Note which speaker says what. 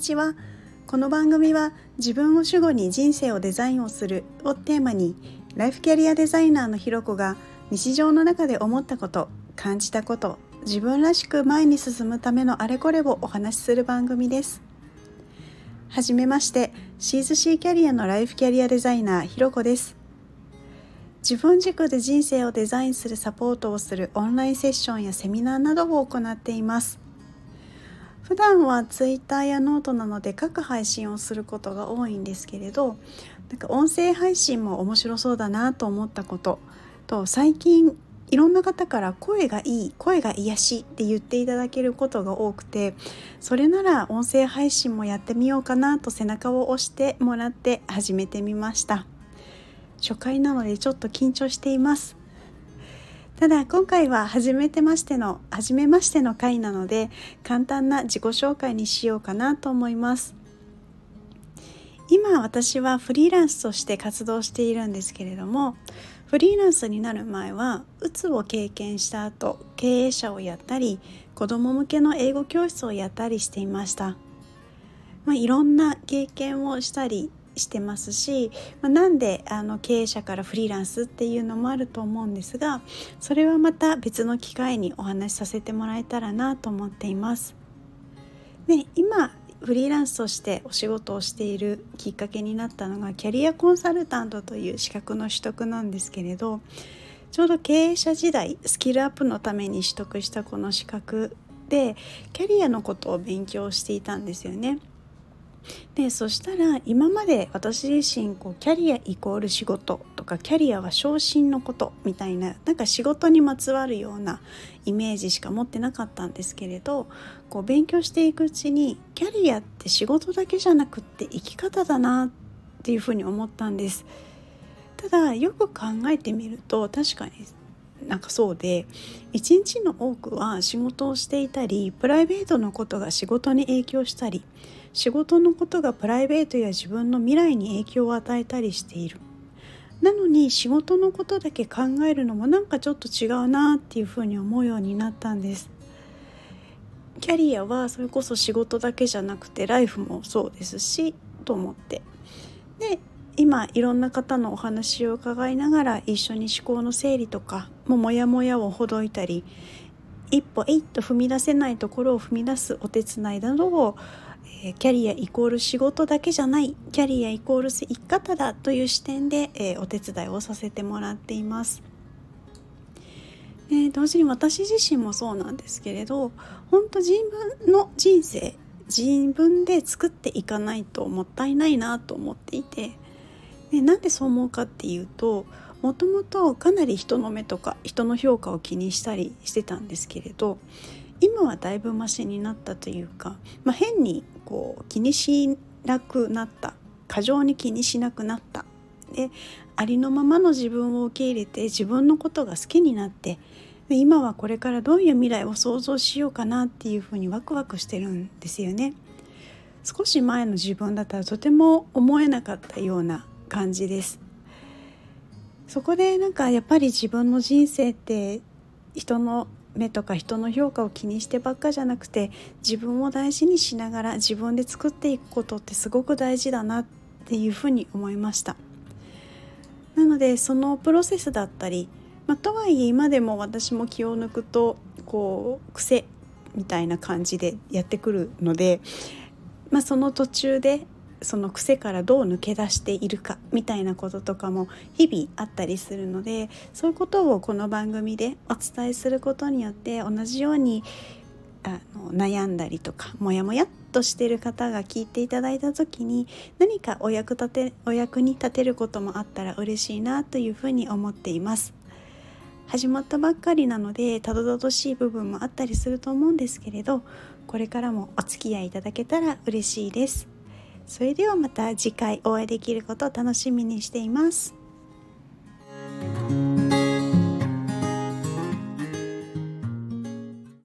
Speaker 1: にちはこの番組は自分を主語に人生をデザインをするをテーマにライフキャリアデザイナーのひろこが日常の中で思ったこと感じたこと自分らしく前に進むためのあれこれをお話しする番組です。はじめましてシーズシーキャリアのライフキャリアデザイナーひろこです。自分軸で人生をデザインするサポートをするオンラインセッションやセミナーなどを行っています。普段は Twitter やノートなので各配信をすることが多いんですけれどなんか音声配信も面白そうだなと思ったことと最近いろんな方から声がいい声が癒しって言っていただけることが多くてそれなら音声配信もやってみようかなと背中を押してもらって始めてみました。初回なのでちょっと緊張しています。ただ今回は初めてましての初めましての回なので簡単な自己紹介にしようかなと思います。今私はフリーランスとして活動しているんですけれどもフリーランスになる前はうつを経験した後経営者をやったり子ども向けの英語教室をやったりしていました、まあ、いろんな経験をしたりしてますし、まあ、なんであの経営者からフリーランスっていうのもあると思うんですがそれはまた別の機会にお話しさせてもらえたらなと思っています。で今フリーランスとしてお仕事をしているきっかけになったのがキャリアコンサルタントという資格の取得なんですけれどちょうど経営者時代スキルアップのために取得したこの資格でキャリアのことを勉強していたんですよね。でそしたら今まで私自身こうキャリアイコール仕事とかキャリアは昇進のことみたいななんか仕事にまつわるようなイメージしか持ってなかったんですけれどこう勉強していくうちにキャリアって仕事だけじゃなくって生き方だなっていうふうに思ったんです。ただよく考えてみると確かになんかそうで一日の多くは仕事をしていたりプライベートのことが仕事に影響したり仕事のことがプライベートや自分の未来に影響を与えたりしている。なのに仕事のことだけ考えるのもなんかちょっと違うなっていうふうに思うようになったんです。キャリアはそれこそ仕事だけじゃなくてライフもそうですしと思って。で今いろんな方のお話を伺いながら一緒に思考の整理とかもモヤモヤをほどいたり一歩えいっと踏み出せないところを踏み出すお手伝いなどをえキャリアイコール仕事だけじゃないキャリアイコール生き方だという視点で、えお手伝いをさせてもらっています。で同時に私自身もそうなんですけれど本当自分の人生自分で作っていかないともったいないなと思っていてでなんでそう思うかっていうともともとかなり人の目とか人の評価を気にしたりしてたんですけれど今はだいぶマシになったというか、まあ、変にこう気にしなくなった過剰に気にしなくなったでありのままの自分を受け入れて自分のことが好きになってで今はこれからどういう未来を想像しようかなっていうふうにワクワクしてるんですよね。少し前の自分だったらとても思えなかったような感じです。そこでなんかやっぱり自分の人生って人の目とか人の評価を気にしてばっかじゃなくて自分を大事にしながら自分で作っていくことってすごく大事だなっていうふうに思いました。なのでそのプロセスだったり、まあ、とはいえ今でも私も気を抜くとこう癖みたいな感じでやってくるので、まあ、その途中でその癖からどう抜け出しているかみたいなこととかも日々あったりするのでそういうことをこの番組でお伝えすることによって同じようにあの悩んだりとかモヤモヤっとしてる方が聞いていただいた時に何かお役立てお役に立てることもあったら嬉しいなというふうに思っています。始まったばっかりなのでたどたどしい部分もあったりすると思うんですけれどこれからもお付き合いいただけたら嬉しいです。それではまた次回お会いできることを楽しみにしています。